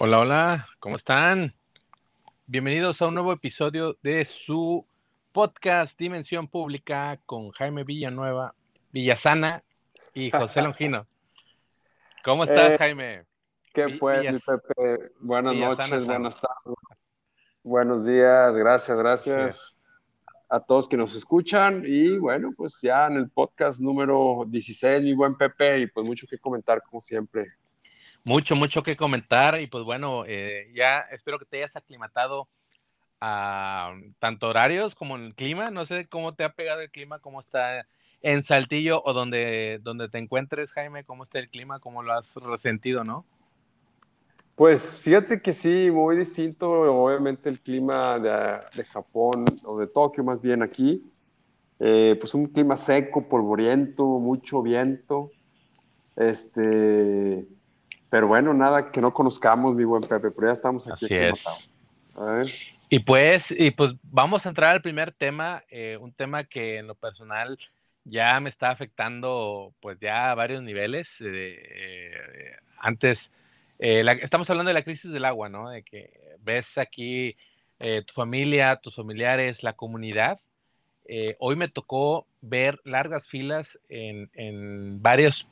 Hola, hola, ¿cómo están? Bienvenidos a un nuevo episodio de su podcast Dimensión Pública con Jaime Villanueva, Villasana y José Longino. ¿Cómo estás, Eh, Jaime? ¿Qué Vi- pues, mi Villas- Pepe? Buenas Villasana, noches, buenas tardes, buenos días, gracias, gracias a todos que nos escuchan. Y bueno, pues ya en el podcast número 16, mi buen Pepe, y pues mucho que comentar como siempre. Mucho, mucho que comentar y pues bueno, eh, ya espero que te hayas aclimatado a tanto horarios como el clima. No sé cómo te ha pegado el clima, cómo está en Saltillo o donde, donde te encuentres, Jaime, cómo está el clima, cómo lo has resentido, ¿no? Pues fíjate que sí, muy distinto, obviamente el clima de, de Japón o de Tokio más bien aquí. Eh, pues un clima seco, polvoriento, mucho viento. Este, pero bueno, nada que no conozcamos, mi buen Pepe, pero ya estamos aquí. Así es. Y pues, y pues vamos a entrar al primer tema, eh, un tema que en lo personal ya me está afectando pues ya a varios niveles. eh, eh, antes, eh, la- estamos hablando de la crisis del agua, ¿no? De que ves aquí eh, tu familia, tus familiares, la comunidad. Eh, hoy me tocó ver largas filas en, en varias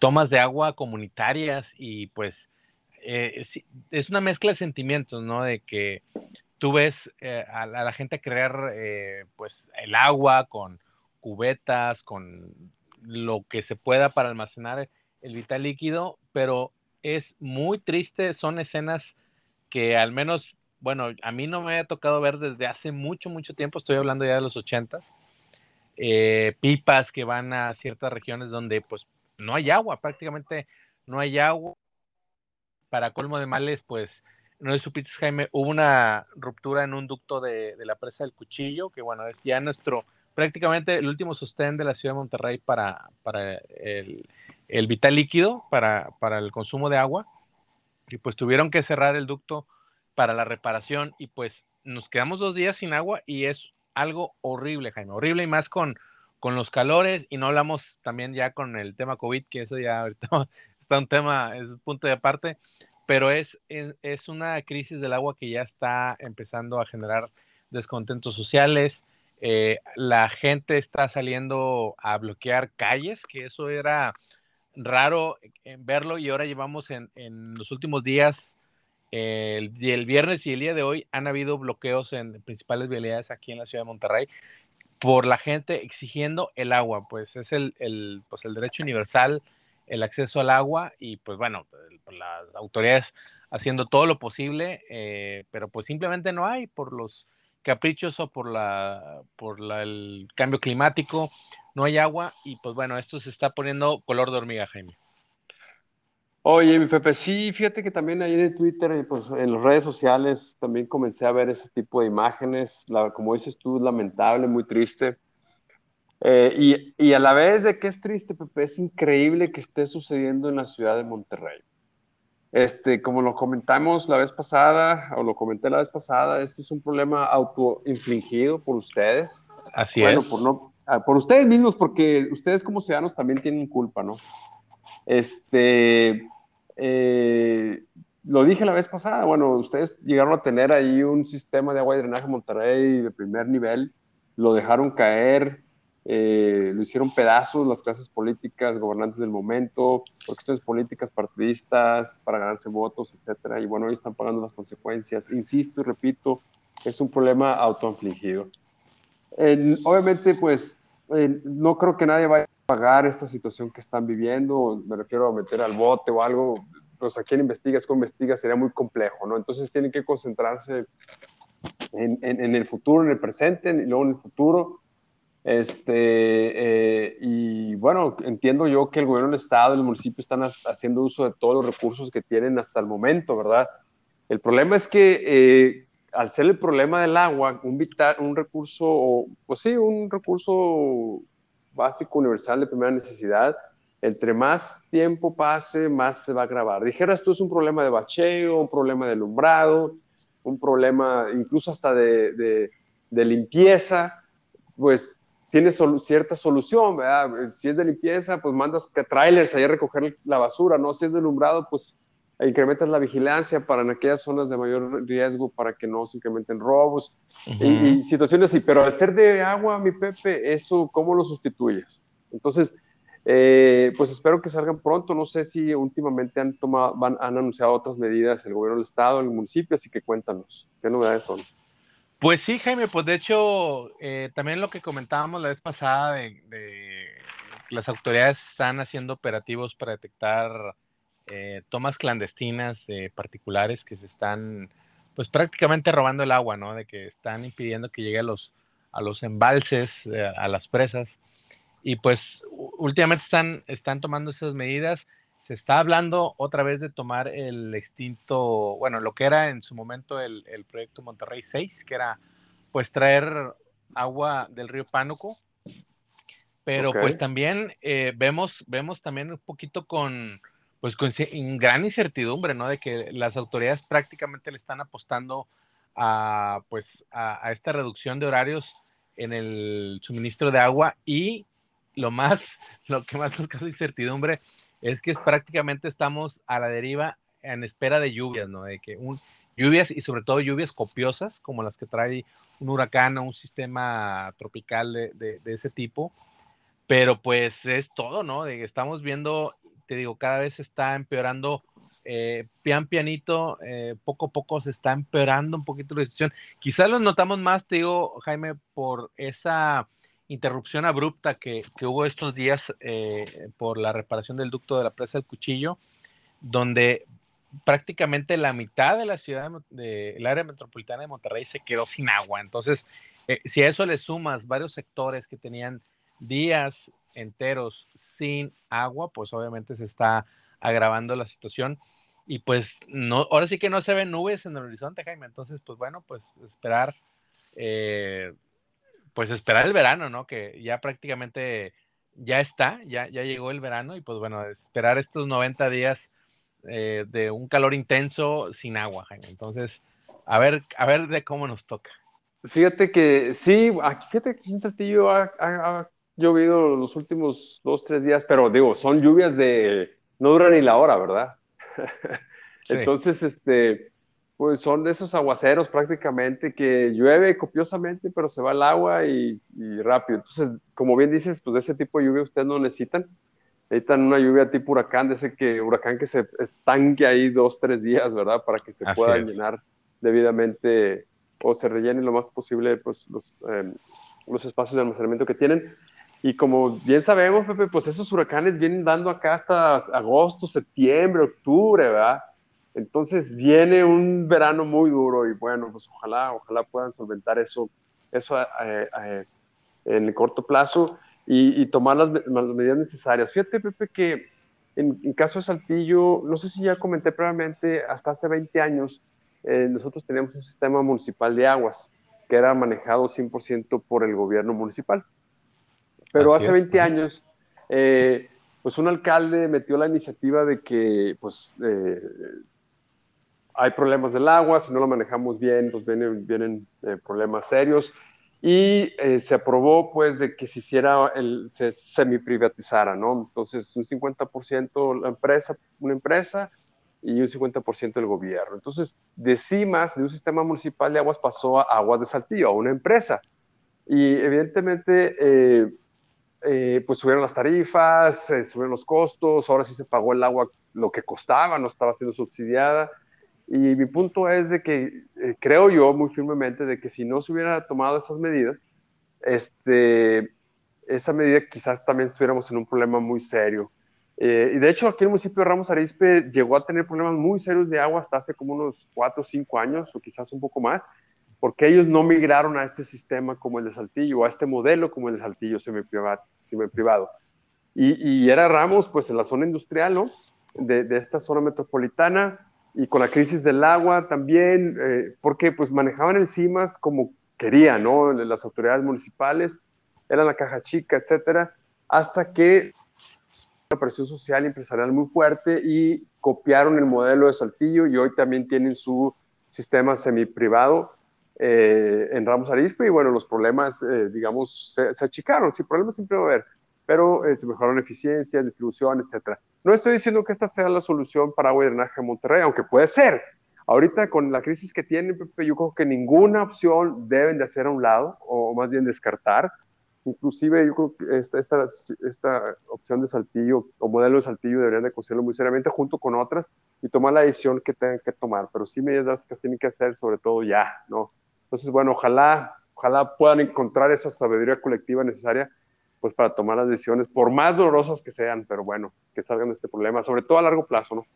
tomas de agua comunitarias y pues eh, es una mezcla de sentimientos, ¿no? De que tú ves eh, a, la, gente crear eh, pues el agua con cubetas, con lo que se pueda para almacenar el vital líquido, pero es muy triste, son escenas que al menos, bueno, a mí no me ha tocado ver desde hace mucho, mucho tiempo, estoy hablando ya de los ochentas, pipas que van a ciertas regiones donde pues no hay agua, prácticamente no hay agua. Para colmo de males, pues no sé supiste, Jaime, hubo una ruptura en un ducto de, la presa del Cuchillo, que bueno, es ya nuestro, prácticamente el último sostén de la ciudad de Monterrey para, el, vital líquido, para, para el consumo de agua, y pues tuvieron que cerrar el ducto para la reparación y pues nos quedamos dos días sin agua y es algo horrible, Jaime, horrible y más con, con los calores y no hablamos también ya con el tema COVID, que eso ya ahorita está un tema, es un punto de aparte, pero es, es, una crisis del agua que ya está empezando a generar descontentos sociales. Eh, la gente está saliendo a bloquear calles, que eso era raro verlo y ahora llevamos en, en los últimos días, eh, el, el, viernes y el día de hoy, han habido bloqueos en principales vialidades aquí en la ciudad de Monterrey por la gente exigiendo el agua, pues es el, el, pues el derecho universal el acceso al agua y pues bueno, las autoridades haciendo todo lo posible, eh, pero pues simplemente no hay por los caprichos o por, la, por la, el cambio climático, no hay agua y pues bueno, esto se está poniendo color de hormiga, Jaime. Oye, mi Pepe, sí, fíjate que también ahí en Twitter y pues en las redes sociales también comencé a ver ese tipo de imágenes, la, como dices tú, lamentable, muy triste. Eh, y, y, a la vez de que es triste, Pepe, es increíble que esté sucediendo en la ciudad de Monterrey. Este, como lo comentamos la vez pasada, o lo comenté la vez pasada, este es un problema autoinfligido por ustedes. Así bueno, es. Por, no, ah, por ustedes mismos, porque ustedes como ciudadanos también tienen culpa, ¿no? Este, eh, lo dije la vez pasada, bueno, ustedes llegaron a tener ahí un sistema de agua y drenaje en Monterrey de primer nivel, lo dejaron caer, eh, lo hicieron pedazos las clases políticas, gobernantes del momento, por cuestiones políticas, partidistas, para ganarse votos, etcétera. Y bueno, hoy están pagando las consecuencias. Insisto y repito, es un problema autoinfligido. Obviamente, pues, no creo que nadie vaya pagar esta situación que están viviendo. Me refiero a meter al bote o algo. Pues a quién investigas, cómo investigas, sería muy complejo, ¿no? Entonces tienen que concentrarse en, en, en el futuro, en el presente y luego en el futuro este, eh, y bueno, entiendo yo que el gobierno del estado el municipio están haciendo uso de todos los recursos que tienen hasta el momento, ¿verdad? El problema es que eh, al ser el problema del agua, un, vital, un recurso, pues sí, un recurso básico, universal de primera necesidad, entre más tiempo pase, más se va a agravar. Dijeras tú, es un problema de bacheo, un problema de alumbrado, un problema incluso hasta de, de, limpieza, pues tiene cierta solución, ¿verdad? Si es de limpieza, pues mandas trailers ahí a recoger la basura, ¿no? Si es de alumbrado, pues incrementas la vigilancia para en aquellas zonas de mayor riesgo para que no se incrementen robos y, situaciones así. Pero al ser de agua, mi Pepe, eso, ¿cómo lo sustituyes? Entonces, eh, pues espero que salgan pronto. No sé si últimamente han, tomado, van, han anunciado otras medidas el gobierno del estado, el municipio, así que cuéntanos, ¿qué novedades son? Pues sí, Jaime, pues de hecho, eh, también lo que comentábamos la vez pasada de, de las autoridades están haciendo operativos para detectar eh, tomas clandestinas de particulares que se están, pues prácticamente robando el agua, ¿no? De que están impidiendo que llegue a los, a los embalses, eh, a las presas. Y pues últimamente están, están tomando esas medidas. Se está hablando otra vez de tomar el extinto, bueno, lo que era en su momento el, el proyecto Monterrey 6, que era pues traer agua del río Pánuco. Pero pues también eh, vemos, vemos también un poquito con, pues con gran incertidumbre, ¿no? De que las autoridades prácticamente le están apostando a, pues, a, esta reducción de horarios en el suministro de agua y lo más, lo que más nos causa incertidumbre es que prácticamente estamos a la deriva en espera de lluvias, ¿no? De que un, lluvias y sobre todo lluvias copiosas como las que trae un huracán o un sistema tropical de, de ese tipo, pero pues es todo, ¿no? De que estamos viendo te digo, cada vez está empeorando, eh, pian pianito, eh, poco a poco se está empeorando un poquito la situación. Quizás lo notamos más, te digo, Jaime, por esa interrupción abrupta que, hubo estos días eh, por la reparación del ducto de la presa del cuchillo, donde prácticamente la mitad de la ciudad, del área metropolitana de Monterrey se quedó sin agua. Entonces, si a eso le sumas varios sectores que tenían días enteros sin agua, pues obviamente se está agravando la situación. Y pues no, ahora sí que no se ven nubes en el horizonte, Jaime. Entonces, pues bueno, pues esperar, eh, pues esperar el verano, ¿no? Que ya prácticamente ya está, ya, ya llegó el verano y pues bueno, esperar estos 90 días eh, de un calor intenso sin agua, Jaime. Entonces, a ver, a ver de cómo nos toca. Fíjate que sí, fíjate que Saltillo ha, llovido los últimos dos, tres días, pero digo, son lluvias de, no duran ni la hora, ¿verdad? Entonces, este, pues son de esos aguaceros prácticamente que llueve copiosamente, pero se va el agua y, rápido. Entonces, como bien dices, pues de ese tipo de lluvia ustedes no necesitan. Necesitan una lluvia tipo huracán, de ese que, huracán que se estanque ahí dos, tres días, ¿verdad? Para que se pueda llenar debidamente o se rellene lo más posible pues, los, em, los espacios de almacenamiento que tienen. Y como bien sabemos, Pepe, pues esos huracanes vienen dando acá hasta agosto, septiembre, octubre, ¿verdad? Entonces viene un verano muy duro y bueno, pues ojalá, ojalá puedan solventar eso, eso eh, eh, en el corto plazo y, tomar las, medidas necesarias. Fíjate, Pepe, que en, en, caso de Saltillo, no sé si ya comenté previamente, hasta hace 20 años, eh, nosotros teníamos un sistema municipal de aguas que era manejado 100% por el gobierno municipal. Pero hace 20 años, eh, pues un alcalde metió la iniciativa de que, pues, eh, hay problemas del agua, si no lo manejamos bien, pues vienen, vienen eh, problemas serios. Y se aprobó, pues, de que se hiciera, el, se semi-privatizara, ¿no? Entonces, un 50% la empresa, una empresa, y un 50% el gobierno. Entonces, de CIMAS, de un sistema municipal de aguas, pasó a Aguas de Saltillo, a una empresa. Y evidentemente, eh, pues subieron las tarifas, subieron los costos, ahora sí se pagó el agua lo que costaba, no estaba siendo subsidiada. Y mi punto es de que eh, creo yo muy firmemente de que si no se hubiera tomado esas medidas, este, esa medida quizás también estuviéramos en un problema muy serio. Eh, y de hecho aquí el municipio de Ramos Arizpe llegó a tener problemas muy serios de agua hasta hace como unos cuatro o cinco años o quizás un poco más porque ellos no migraron a este sistema como el de Saltillo, a este modelo como el de Saltillo semi-privado. Y, y, era Ramos, pues en la zona industrial, ¿no? De, esta zona metropolitana y con la crisis del agua también, eh, porque pues manejaban el CIMAS como querían, ¿no? Las autoridades municipales, era la caja chica, etcétera, hasta que una presión social y empresarial muy fuerte y copiaron el modelo de Saltillo y hoy también tienen su sistema semi-privado eh, en Ramos Arizpe y bueno, los problemas, eh, digamos, se, achicaron. Sí, problemas siempre va a haber, pero eh, se mejoraron eficiencia, distribución, etcétera. No estoy diciendo que esta sea la solución para agua y drenaje de Monterrey, aunque puede ser. Ahorita con la crisis que tiene, Pepe, yo creo que ninguna opción deben de hacer a un lado, o más bien descartar. Inclusive yo creo que esta, esta, esta opción de Saltillo o modelo de Saltillo deberían de considerarlo muy seriamente junto con otras y tomar la decisión que tengan que tomar, pero sí medidas drásticas tienen que hacer, sobre todo ya, ¿no? Entonces, bueno, ojalá, ojalá puedan encontrar esa sabiduría colectiva necesaria pues para tomar las decisiones, por más dolorosas que sean, pero bueno, que salgan de este problema, sobre todo a largo plazo, ¿no?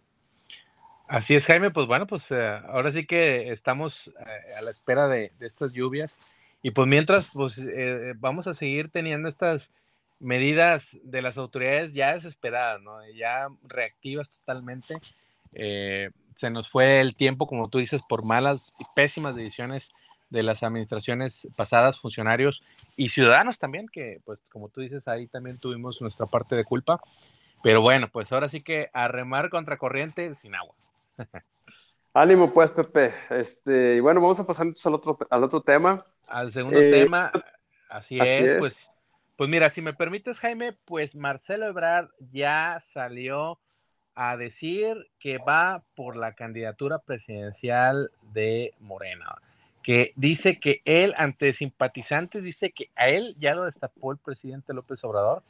Así es, Jaime, pues bueno, pues eh, ahora sí que estamos eh, a la espera de, estas lluvias y pues mientras, pues eh, vamos a seguir teniendo estas medidas de las autoridades ya desesperadas, ¿no? Ya reactivas totalmente. se nos fue el tiempo, como tú dices, por malas y pésimas decisiones de las administraciones pasadas, funcionarios y ciudadanos también, que pues como tú dices, ahí también tuvimos nuestra parte de culpa. Pero bueno, pues ahora sí que a remar contra corriente sin agua. Ánimo pues, Pepe. Este, y bueno, vamos a pasar al otro, al otro tema. Al segundo eh, tema, así, es, pues, pues mira, si me permites, Jaime, pues Marcelo Ebrard ya salió a decir que va por la candidatura presidencial de Morena que dice que él, ante simpatizantes, dice que a él ya lo destapó el presidente López Obrador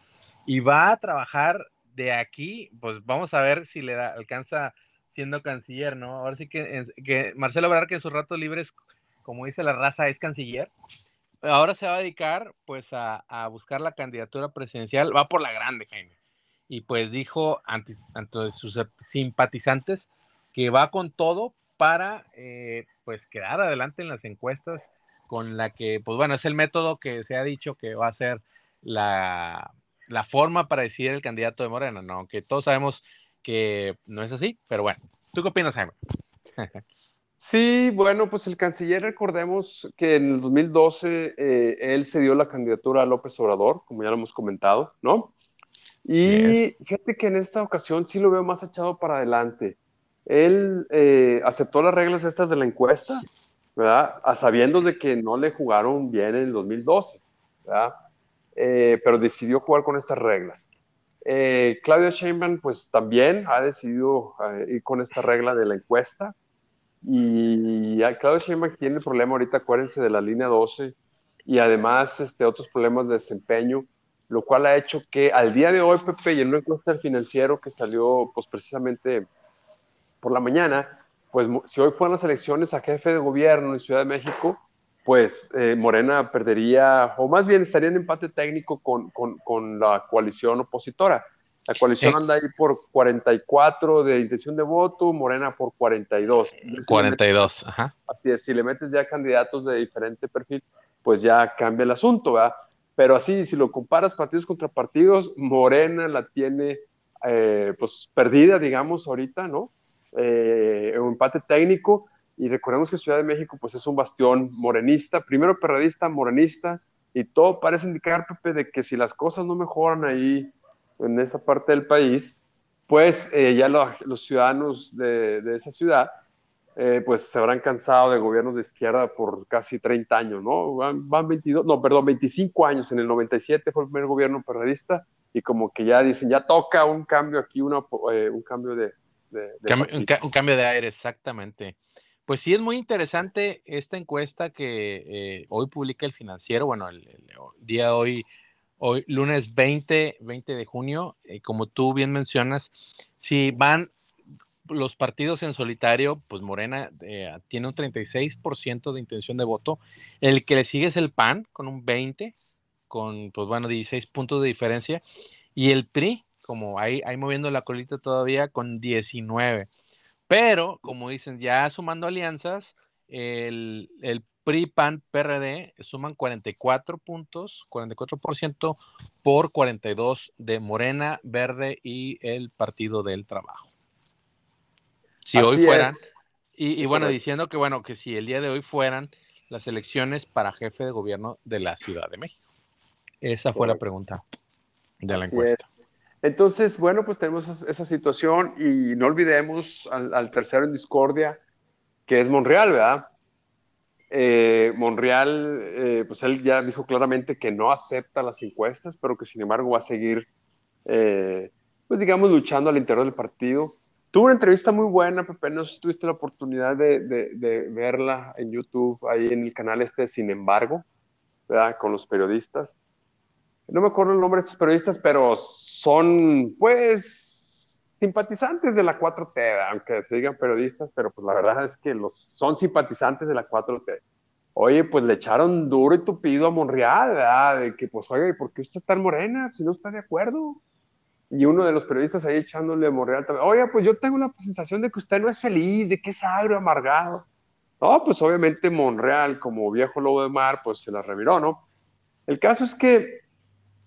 y va a trabajar de aquí, pues vamos a ver si le da, alcanza siendo canciller, ¿no? Ahora sí que, que Marcelo Obrador, que en sus ratos libres, como dice la raza, es canciller, ahora se va a dedicar pues a, buscar la candidatura presidencial, va por la grande, Jaime. Y pues dijo ante, ante sus simpatizantes que va con todo para eh, pues quedar adelante en las encuestas con la que, pues bueno, es el método que se ha dicho que va a ser la, forma para decidir el candidato de Morena, ¿no? Aunque todos sabemos que no es así, pero bueno, ¿tú qué opinas, Jaime? Sí, bueno, pues el canciller, recordemos que en el 2012 eh, él se dio la candidatura a López Obrador, como ya lo hemos comentado, ¿no? Y fíjate que en esta ocasión sí lo veo más echado para adelante él eh, aceptó las reglas estas de la encuesta, ¿verdad? A sabiendo de que no le jugaron bien en el 2012, ¿verdad? Eh, pero decidió jugar con estas reglas. Eh, Claudia Sheinbaum, pues también ha decidido ir con esta regla de la encuesta. Y Claudia Sheinbaum tiene el problema ahorita, acuérdense de la línea 12 y además este, otros problemas de desempeño, lo cual ha hecho que al día de hoy, Pepe, y en una encuesta financiero que salió pues precisamente por la mañana, pues si hoy fueran las elecciones a jefe de gobierno en Ciudad de México, pues eh, Morena perdería, o más bien estaría en empate técnico con, con, con la coalición opositora. La coalición anda ahí por 44 de intención de voto, Morena por 42. 42, ajá. Así es, si le metes ya candidatos de diferente perfil, pues ya cambia el asunto, ¿verdad? Pero así, si lo comparas partidos contra partidos, Morena la tiene eh, pues perdida, digamos, ahorita, ¿no? Eh, un empate técnico. Y recordemos que Ciudad de México pues es un bastión morenista, primero perradista, morenista, y todo parece indicar, Pepe, de que si las cosas no mejoran ahí en esa parte del país, pues eh, ya los ciudadanos de, de, esa ciudad eh, pues se habrán cansado de gobiernos de izquierda por casi 30 años, ¿no? Van, van, 22, no, perdón, 25 años. En el 97 fue el primer gobierno perradista y como que ya dicen, ya toca un cambio aquí, una, eh, un cambio de, un, cambio de aire, exactamente. Pues sí, es muy interesante esta encuesta que eh, hoy publica el financiero, bueno, el, día de hoy, hoy, lunes 20, 20 de junio, eh, como tú bien mencionas, si van los partidos en solitario, pues Morena eh, tiene un 36% de intención de voto, el que le sigue es el PAN con un 20, con, pues bueno, 16 puntos de diferencia, y el PRI como ahí, ahí moviendo la colita todavía con 19. Pero, como dicen, ya sumando alianzas, el, el PRI, PAN, PRD suman 44 puntos, 44% por 42 de Morena, Verde y el Partido del Trabajo. Si hoy fueran, y, bueno, diciendo que bueno, que si el día de hoy fueran las elecciones para jefe de gobierno de la Ciudad de México. Esa fue la pregunta de la encuesta. Entonces, bueno, pues tenemos esa situación y no olvidemos al, tercero en discordia, que es Monreal, ¿verdad? eh, Monreal, eh, pues él ya dijo claramente que no acepta las encuestas, pero que sin embargo va a seguir, eh, pues digamos, luchando al interior del partido. Tuvo una entrevista muy buena, Pepe, no sé si tuviste la oportunidad de, de, verla en YouTube, ahí en el canal este, sin embargo, ¿verdad? Con los periodistas. No me acuerdo el nombre de estos periodistas, pero son, pues, simpatizantes de la 4T, aunque se digan periodistas, pero pues la verdad es que los, son simpatizantes de la 4T. Oye, pues le echaron duro y tupido a Monreal, ¿verdad? De que, pues, oye, ¿por qué usted está en morena si no está de acuerdo? y uno de los periodistas ahí echándole Monreal también, oye, pues yo tengo la sensación de que usted no es feliz, de que es agrio, amargado. No, pues obviamente Monreal, como viejo lobo de mar, pues se la reviró, ¿no? El caso es que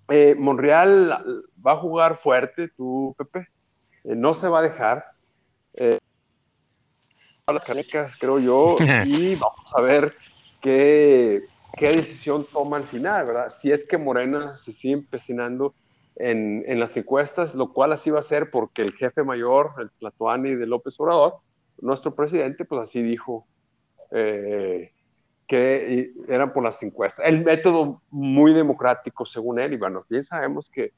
eh, Monreal va a jugar fuerte, tú, Pepe, eh, no se va a dejar. Eh, las canicas, creo yo, y vamos a ver qué, qué decisión toma al final, ¿verdad? Si es que Morena se sigue empecinando en, en, las encuestas, lo cual así va a ser porque el jefe mayor, el Tlatuani de López Obrador, nuestro presidente, pues así dijo eh, que eran por las encuestas. El método muy democrático, según él, y bueno, bien sabemos que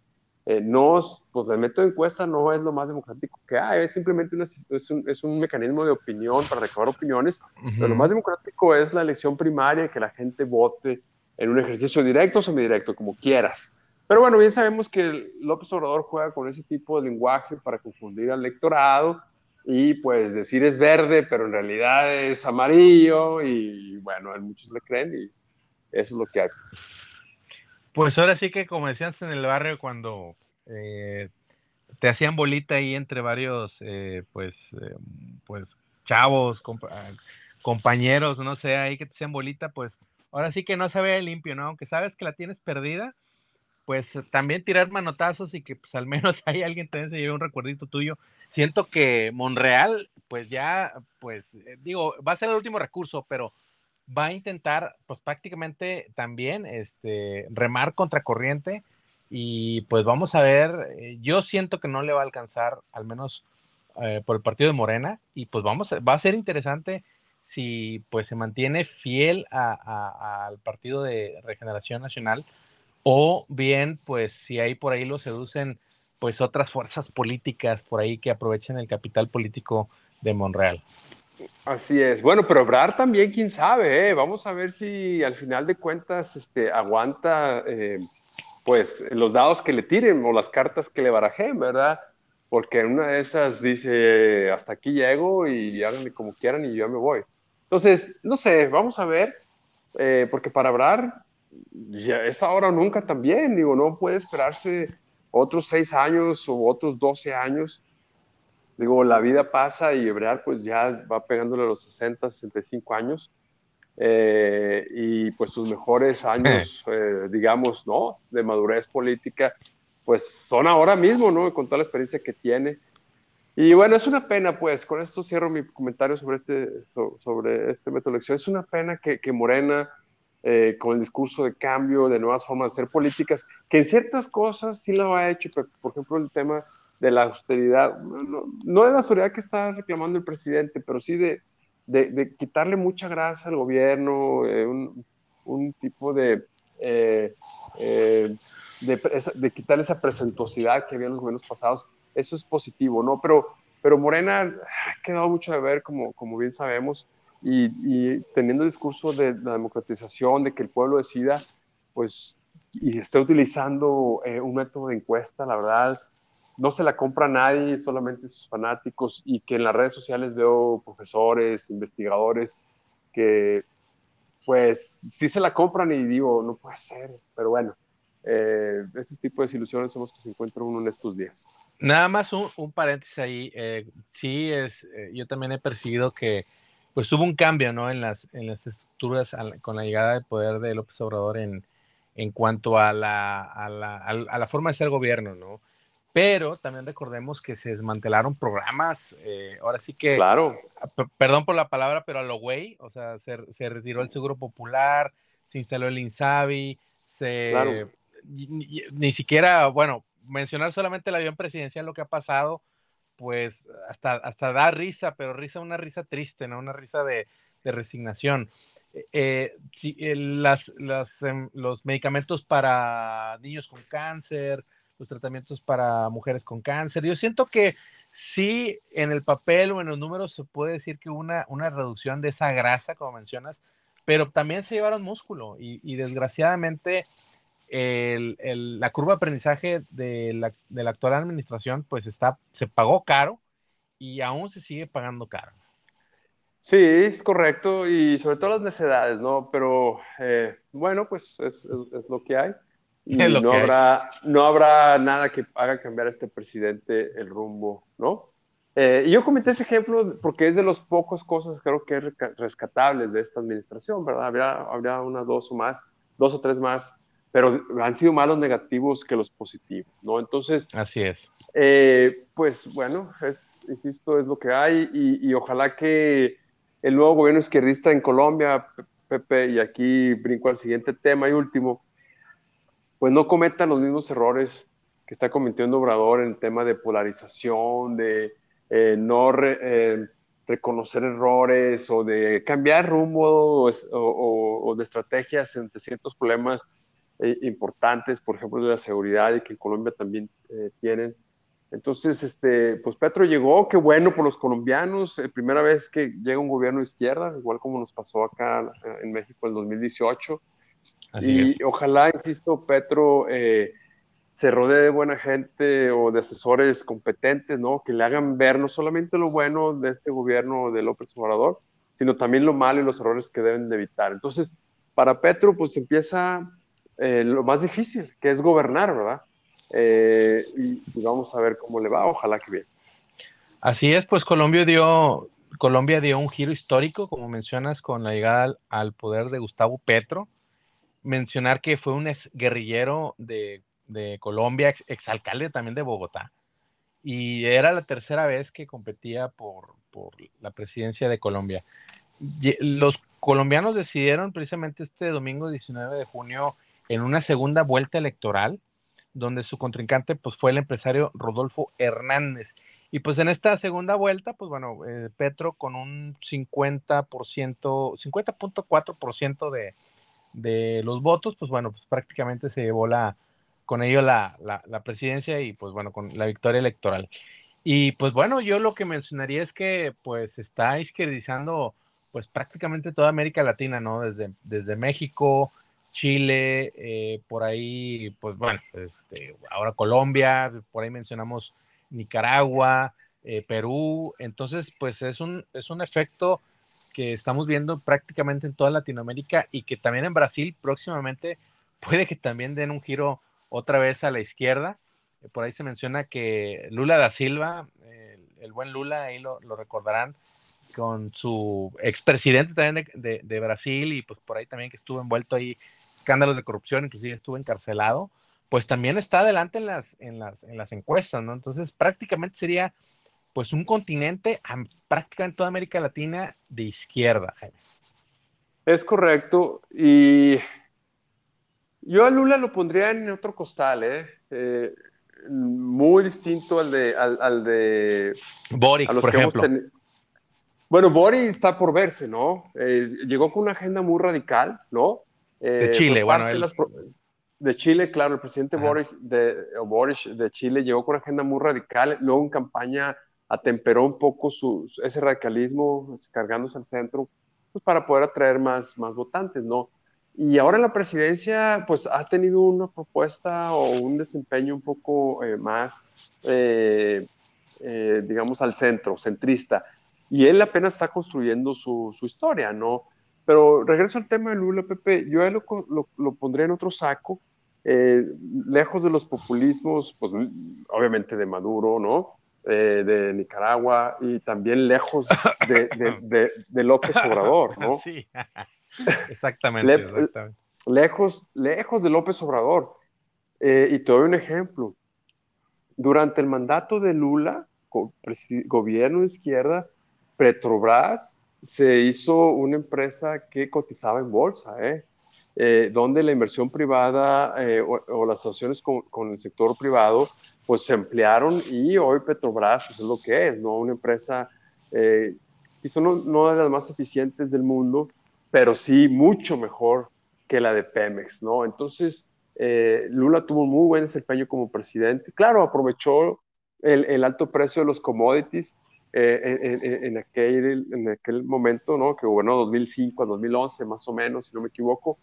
eh, no, pues el método de encuesta no es lo más democrático que hay, es simplemente es, un, es, un, mecanismo de opinión para recabar opiniones, pero lo más democrático es la elección primaria, que la gente vote en un ejercicio directo o semidirecto, como quieras. Pero bueno, bien sabemos que López Obrador juega con ese tipo de lenguaje para confundir al electorado y pues decir es verde, pero en realidad es amarillo y bueno, muchos le creen y eso es lo que hay. Pues ahora sí que como decías en el barrio cuando eh, te hacían bolita ahí entre varios eh, pues, eh, pues chavos, compañeros, no sé, ahí que te hacían bolita, pues ahora sí que no se ve limpio, ¿no? Aunque sabes que la tienes perdida, pues también tirar manotazos y que pues al menos hay alguien también se lleve un recuerdito tuyo. Siento que Monreal, pues ya, pues eh, digo, va a ser el último recurso, pero va a intentar, pues prácticamente también, este, remar contracorriente y pues vamos a ver, eh, yo siento que no le va a alcanzar, al menos eh, por el partido de Morena, y pues vamos, va a ser interesante si pues se mantiene fiel al partido de Regeneración Nacional, o bien, pues si ahí por ahí lo seducen, pues otras fuerzas políticas por ahí que aprovechen el capital político de Monreal. Así es. Bueno, pero Obrar también, quién sabe, ¿eh? vamos a ver si al final de cuentas este, aguanta eh, pues los dados que le tiren o las cartas que le barajen, ¿verdad? Porque en una de esas dice, hasta aquí llego y háganme como quieran y yo me voy. Entonces, no sé, vamos a ver, eh, porque para Obrar ya es ahora o nunca también, digo, no puede esperarse otros seis años o otros doce años. Digo, la vida pasa y Ebrear pues ya va pegándole a los 60, 65 años. Eh, y pues sus mejores años, eh, digamos, ¿no? De madurez política, pues son ahora mismo, ¿no? Con toda la experiencia que tiene. Y bueno, es una pena, pues, con esto cierro mi comentario sobre este, sobre este método de elección. Es una pena que, que Morena eh, con el discurso de cambio, de nuevas formas de hacer políticas, que en ciertas cosas sí lo ha hecho, por ejemplo, el tema de la austeridad, no, de la austeridad que está reclamando el presidente, pero sí de, quitarle mucha grasa al gobierno, eh, un, tipo de, eh, de, quitarle esa presentuosidad que había en los gobiernos pasados, eso es positivo, ¿no? Pero, pero Morena ha quedado mucho de ver, como, como bien sabemos, y, teniendo el discurso de la democratización, de que el pueblo decida, pues, y esté utilizando eh, un método de encuesta, la verdad, no se la compra nadie, solamente sus fanáticos, y que en las redes sociales veo profesores, investigadores, que pues sí se la compran y digo, no puede ser, pero bueno, eh, ese tipo de desilusiones son los que se encuentran uno en estos días. Nada más un, paréntesis ahí, eh, sí, es, yo también he percibido que pues hubo un cambio, ¿no? En las, en las estructuras con la llegada del poder de López Obrador en, en cuanto a la, a, la, a la, forma de ser gobierno, ¿no? Pero también recordemos que se desmantelaron programas, eh, ahora sí que, claro. perdón por la palabra, pero a lo güey, o sea, se, se, retiró el Seguro Popular, se instaló el INSABI, se, ni, ni, siquiera, bueno, mencionar solamente el avión presidencial, lo que ha pasado, pues hasta, hasta da risa, pero risa, una risa triste, ¿no? Una risa de, resignación. Eh, si, las, em, los medicamentos para niños con cáncer, los tratamientos para mujeres con cáncer, yo siento que sí, en el papel o en los números se puede decir que una, una reducción de esa grasa, como mencionas, pero también se llevaron músculo y, desgraciadamente la curva de aprendizaje de la, de la, actual administración pues está, se pagó caro y aún se sigue pagando caro. Sí, es correcto y sobre todo las necesidades, ¿no? Pero eh, bueno, pues es, es, lo que hay. Y no, habrá, no habrá nada que haga cambiar a este presidente el rumbo, ¿no? Eh, y yo comenté ese ejemplo porque es de las pocas cosas creo que rescatables de esta administración, ¿verdad? Habría, habría una, dos o más, dos o tres más, pero han sido más los negativos que los positivos, ¿no? Entonces, así es. Eh, pues bueno, es, insisto, es lo que hay y, ojalá que el nuevo gobierno izquierdista en Colombia, Pepe, y aquí brinco al siguiente tema y último, pues no cometa los mismos errores que está cometiendo Obrador en el tema de polarización, de eh, no eh, reconocer errores o de cambiar rumbo o, de estrategias entre ciertos problemas importantes, por ejemplo, de la seguridad y que en Colombia también tienen. Entonces, este, pues Petro llegó, qué bueno por los colombianos, primera vez que llega un gobierno de izquierda, igual como nos pasó acá en México en 2018. y ojalá, insisto, Petro se rodee de buena gente o de asesores competentes, ¿no? Que le hagan ver no solamente lo bueno de este gobierno de López Obrador, sino también lo malo y los errores que deben de evitar. Entonces, para Petro, pues empieza eh, lo más difícil, que es gobernar, ¿verdad? Eh, y, vamos a ver cómo le va, ojalá que bien. Así es, pues Colombia dio, Colombia dio un giro histórico, como mencionas, con la llegada al, poder de Gustavo Petro. Mencionar que fue un guerrillero de de Colombia, exalcalde también de Bogotá, y era la tercera vez que competía por, la presidencia de Colombia. Los colombianos decidieron precisamente este domingo 19 de junio en una segunda vuelta electoral, donde su contrincante pues, fue el empresario Rodolfo Hernández. Y pues en esta segunda vuelta, pues bueno, eh, Petro con un 50%, 50.4% de, de los votos, pues bueno, pues prácticamente se llevó la, con ello la, presidencia y pues bueno, con la victoria electoral. Y pues bueno, yo lo que mencionaría es que pues está izquierdizando pues prácticamente toda América Latina, ¿no? Desde, desde México, Chile, eh, por ahí, pues bueno, este, ahora Colombia, por ahí mencionamos Nicaragua, eh, Perú, entonces pues es un, es un efecto que estamos viendo prácticamente en toda Latinoamérica y que también en Brasil próximamente puede que también den un giro otra vez a la izquierda. Eh, por ahí se menciona que Lula da Silva, el, buen Lula, ahí lo, recordarán, con su expresidente también de, Brasil y pues por ahí también que estuvo envuelto ahí escándalos de corrupción, inclusive estuvo encarcelado, pues también está adelante en las, en las, en las encuestas, ¿no? Entonces prácticamente sería pues un continente, prácticamente toda América Latina de izquierda. Es correcto. Y yo a Lula lo pondría en otro costal, ¿eh? eh muy distinto al de... Al, de Boric, por ejemplo. Bueno, Boric está por verse, ¿no? Eh, llegó con una agenda muy radical, ¿no? De eh, Chile, bueno. De Chile, claro, el presidente Boric de, de Chile llegó con una agenda muy radical, luego en campaña atemperó un poco su, ese radicalismo, cargándose al centro, pues para poder atraer más, más votantes, ¿no? Y ahora la presidencia, pues ha tenido una propuesta o un desempeño un poco eh, más, eh, eh, digamos, al centro, centrista. Y él apenas está construyendo su, su, historia, ¿no? Pero regreso al tema de Lula, Pepe, yo él lo, lo, pondré en otro saco, lejos de los populismos, pues obviamente de Maduro, ¿no? de Nicaragua y también lejos de, de, de López Obrador, ¿no? Sí. exactamente, Lejos, lejos de López Obrador. Eh, y te doy un ejemplo. Durante el mandato de Lula, gobierno de izquierda, Petrobras se hizo una empresa que cotizaba en bolsa, ¿eh? eh, donde la inversión privada eh, o, las asociaciones con, el sector privado, pues se emplearon y hoy Petrobras pues, es lo que es, ¿no? Una empresa, eh, quizá no, de las más eficientes del mundo, pero sí mucho mejor que la de Pemex, ¿no? Entonces, Lula tuvo un muy buen desempeño como presidente. Claro, aprovechó el, alto precio de los commodities eh, en, aquel, en aquel momento, ¿no? Que gobernó 2005 a 2011, más o menos, si no me equivoco.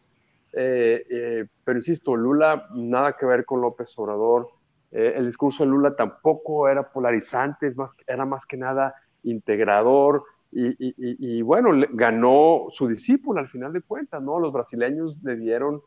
Eh, pero insisto, Lula nada que ver con López Obrador. el discurso de Lula tampoco era polarizante, más, era más que nada integrador. Y, y, bueno, ganó su discípulo al final de cuentas, ¿no? Los brasileños le dieron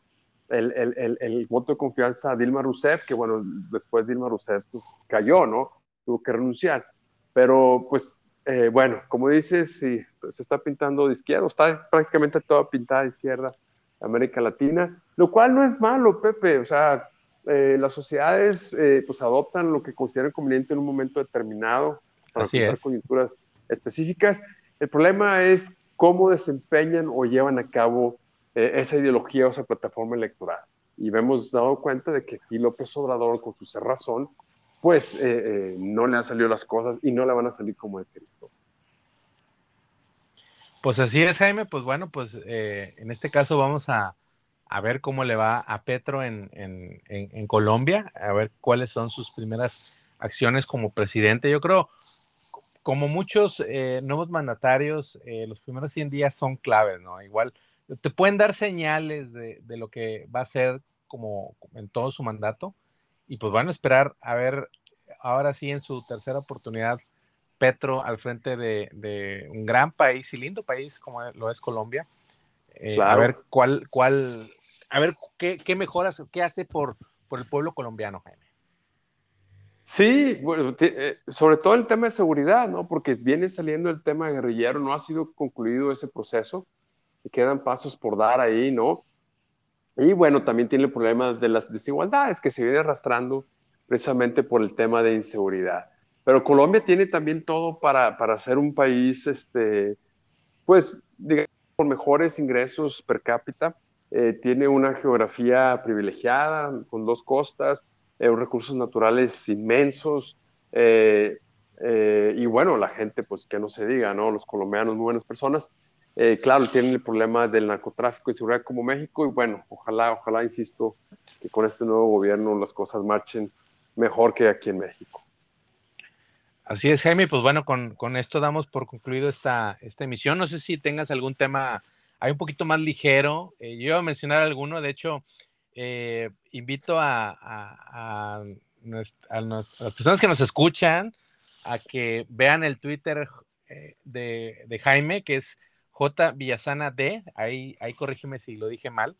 el, el, el, voto de confianza a Dilma Rousseff, que bueno, después Dilma Rousseff pues, cayó, ¿no? Tuvo que renunciar. Pero pues, eh, bueno, como dices, sí, se está pintando de izquierda, está prácticamente toda pintada de izquierda América Latina, lo cual no es malo, Pepe, o sea, eh, las sociedades eh, pues adoptan lo que consideran conveniente en un momento determinado para afrontar coyunturas específicas. El problema es cómo desempeñan o llevan a cabo esa ideología o esa plataforma electoral. Y hemos dado cuenta de que aquí López Obrador, con su cerrazón, pues eh, eh, no le han salido las cosas y no le van a salir como el querido. Pues así es, Jaime. Pues bueno, pues en este caso vamos a, a, ver cómo le va a Petro en, en, en, Colombia, a ver cuáles son sus primeras acciones como presidente. Yo creo, como muchos nuevos mandatarios, los primeros 100 días son claves, ¿no? Igual te pueden dar señales de, lo que va a ser como en todo su mandato y pues van a esperar a ver ahora sí en su tercera oportunidad Petro al frente de, un gran país y lindo país como lo es Colombia. Eh, a ver cuál, cuál, a ver qué, qué mejoras, qué hace por, por el pueblo colombiano, Jaime. Sí, bueno, eh, sobre todo el tema de seguridad, ¿no? Porque viene saliendo el tema guerrillero, no ha sido concluido ese proceso y quedan pasos por dar ahí, ¿no? Y bueno, también tiene el problema de las desigualdades que se viene arrastrando precisamente por el tema de inseguridad. Pero Colombia tiene también todo para, para ser un país, este, pues, digamos, con mejores ingresos per cápita. Eh, tiene una geografía privilegiada, con dos costas, eh, recursos naturales inmensos. Eh, y bueno, la gente, pues que no se diga, ¿no? Los colombianos, muy buenas personas. Eh, claro, tienen el problema del narcotráfico y seguridad como México y bueno, ojalá, ojalá, insisto, que con este nuevo gobierno las cosas marchen mejor que aquí en México. Así es, Jaime, pues bueno, con, con esto damos por concluido esta, esta emisión. No sé si tengas algún tema hay un poquito más ligero. Eh, yo iba a mencionar alguno, de hecho, eh, invito a, a, a, las personas que nos escuchan a que vean el Twitter de, de Jaime, que es J. Villasana D, ahí, ahí corrígeme si lo dije mal.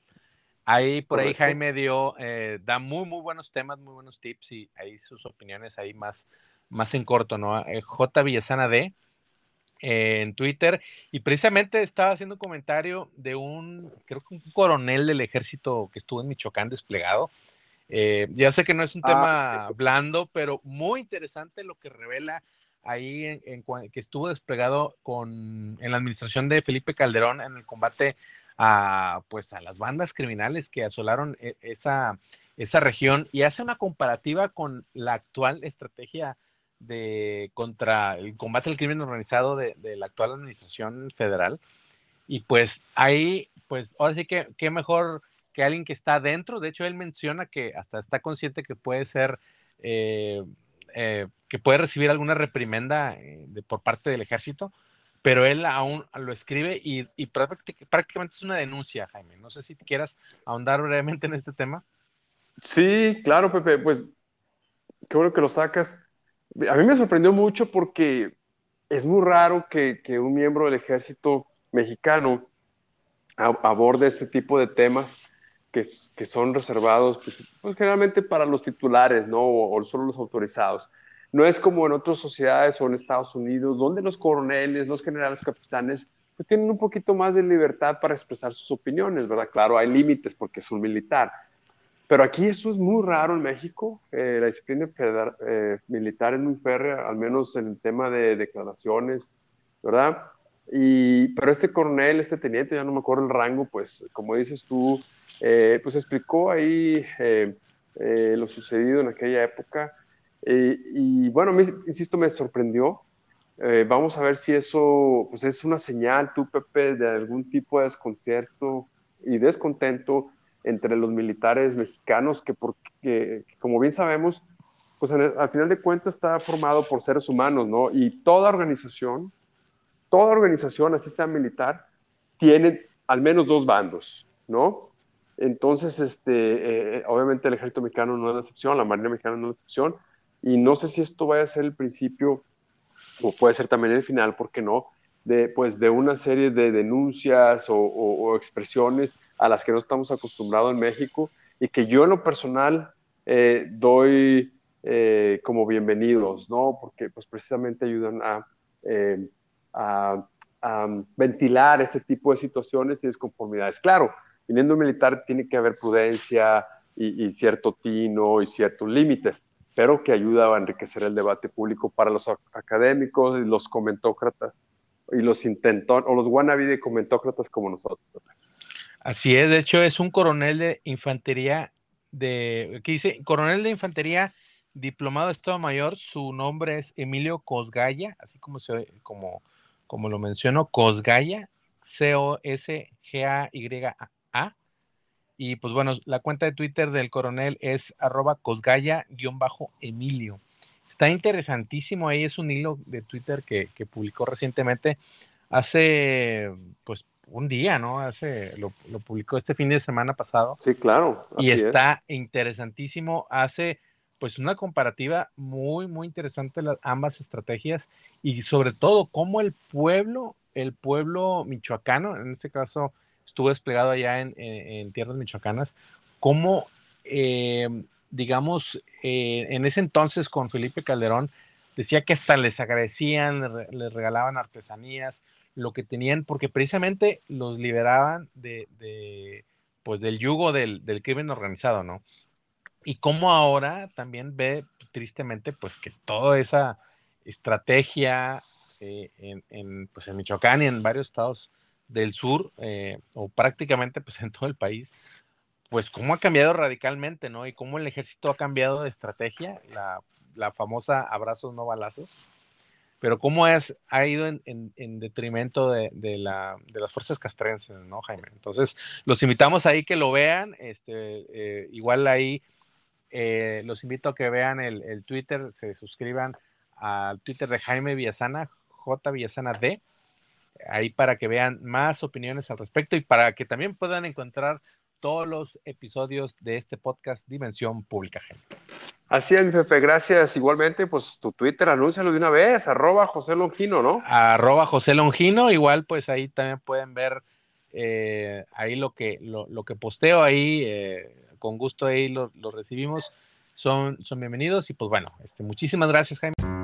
Ahí por ahí Jaime dio, eh, da muy, muy buenos temas, muy buenos tips y ahí sus opiniones ahí más, más en corto, ¿no? Eh, J. Villasana D eh, en Twitter y precisamente estaba haciendo un comentario de un, creo que un coronel del ejército que estuvo en Michoacán desplegado. ya sé que no es un ah, tema blando, pero muy interesante lo que revela ahí en, que estuvo desplegado con, en la administración de Felipe Calderón en el combate a, pues, a las bandas criminales que asolaron e, esa, esa región y hace una comparativa con la actual estrategia de contra el combate al crimen organizado de, la actual administración federal. Y pues ahí, pues ahora sí que qué mejor que alguien que está dentro. De hecho, él menciona que hasta está consciente que puede ser eh, eh, que puede recibir alguna reprimenda eh, por parte del ejército, pero él aún lo escribe y, prácticamente es una denuncia, Jaime. No sé si quieras ahondar brevemente en este tema. Sí, claro, Pepe, pues qué bueno que lo sacas. A mí me sorprendió mucho porque es muy raro que, un miembro del ejército mexicano aborde ese tipo de temas que, que son reservados pues, pues, generalmente para los titulares, ¿no? O, solo los autorizados. No es como en otras sociedades o en Estados Unidos, donde los coroneles, los generales, capitanes, pues tienen un poquito más de libertad para expresar sus opiniones, ¿verdad? Claro, hay límites porque es un militar. Pero aquí eso es muy raro en México. Eh, la disciplina eh, militar es muy férrea, al menos en el tema de declaraciones, ¿verdad? Y, pero este coronel, este teniente, ya no me acuerdo el rango, pues como dices tú, eh, pues explicó ahí eh, eh, lo sucedido en aquella época. y bueno, insisto, me sorprendió. vamos a ver si eso pues es una señal, tú, Pepe, de algún tipo de desconcierto y descontento entre los militares mexicanos, que, porque, como bien sabemos, pues al final de cuentas está formado por seres humanos, ¿no? Y toda organización, toda organización, así sea militar, tiene al menos dos bandos, ¿no? Entonces, este, eh, obviamente el ejército mexicano no es la excepción, la marina mexicana no es la excepción, y no sé si esto vaya a ser el principio, o puede ser también el final, ¿por qué no? De, pues, de una serie de denuncias o, expresiones a las que no estamos acostumbrados en México y que yo en lo personal eh, doy eh, como bienvenidos, ¿no? Porque pues precisamente ayudan a, eh, a, ventilar este tipo de situaciones y desconformidades. Claro, viniendo militar tiene que haber prudencia y, cierto tino y ciertos límites, pero que ayuda a enriquecer el debate público para los académicos y los comentócratas y los intentón o los wannabe de comentócratas como nosotros. Así es, de hecho es un coronel de infantería de, ¿qué dice? Coronel de infantería diplomado de Estado Mayor, su nombre es Emilio Cosgaya, así como, se, como, como lo menciono, Cosgaya, C-O-S-G-A-Y-A. Y pues bueno, la cuenta de Twitter del coronel es arroba Cosgaya-Emilio. Está interesantísimo, ahí es un hilo de Twitter que, publicó recientemente, hace pues un día, ¿no? Hace, lo, publicó este fin de semana pasado. Sí, claro. y está interesantísimo, hace pues una comparativa muy, muy interesante las ambas estrategias y sobre todo cómo el pueblo, el pueblo michoacano, en este caso estuvo desplegado allá en, tierras michoacanas, cómo, eh, digamos, eh, en ese entonces con Felipe Calderón, decía que hasta les agradecían, les regalaban artesanías, lo que tenían, porque precisamente los liberaban de, pues del yugo del, crimen organizado, ¿no? y cómo ahora también ve tristemente pues que toda esa estrategia eh, en, pues, en Michoacán y en varios estados del sur eh, o prácticamente pues en todo el país pues cómo ha cambiado radicalmente, ¿no? Y cómo el ejército ha cambiado de estrategia, la, la famosa abrazos no balazos, pero cómo es, ha ido en, en, detrimento de, de, la, de, las fuerzas castrenses, ¿no, Jaime? Entonces, los invitamos ahí que lo vean, este, eh, igual ahí eh, los invito a que vean el, Twitter, se suscriban al Twitter de Jaime Villasana, J Villasana D, ahí para que vean más opiniones al respecto y para que también puedan encontrar todos los episodios de este podcast Dimensión Pública, gente. Así es, Pepe, gracias. Igualmente, pues tu Twitter, anúncialo de una vez, arroba José Longino, ¿no? Arroba José Longino, igual pues ahí también pueden ver eh, ahí lo que, lo, que posteo ahí, eh, con gusto ahí lo, recibimos. Son, son bienvenidos y pues bueno, este, muchísimas gracias Jaime.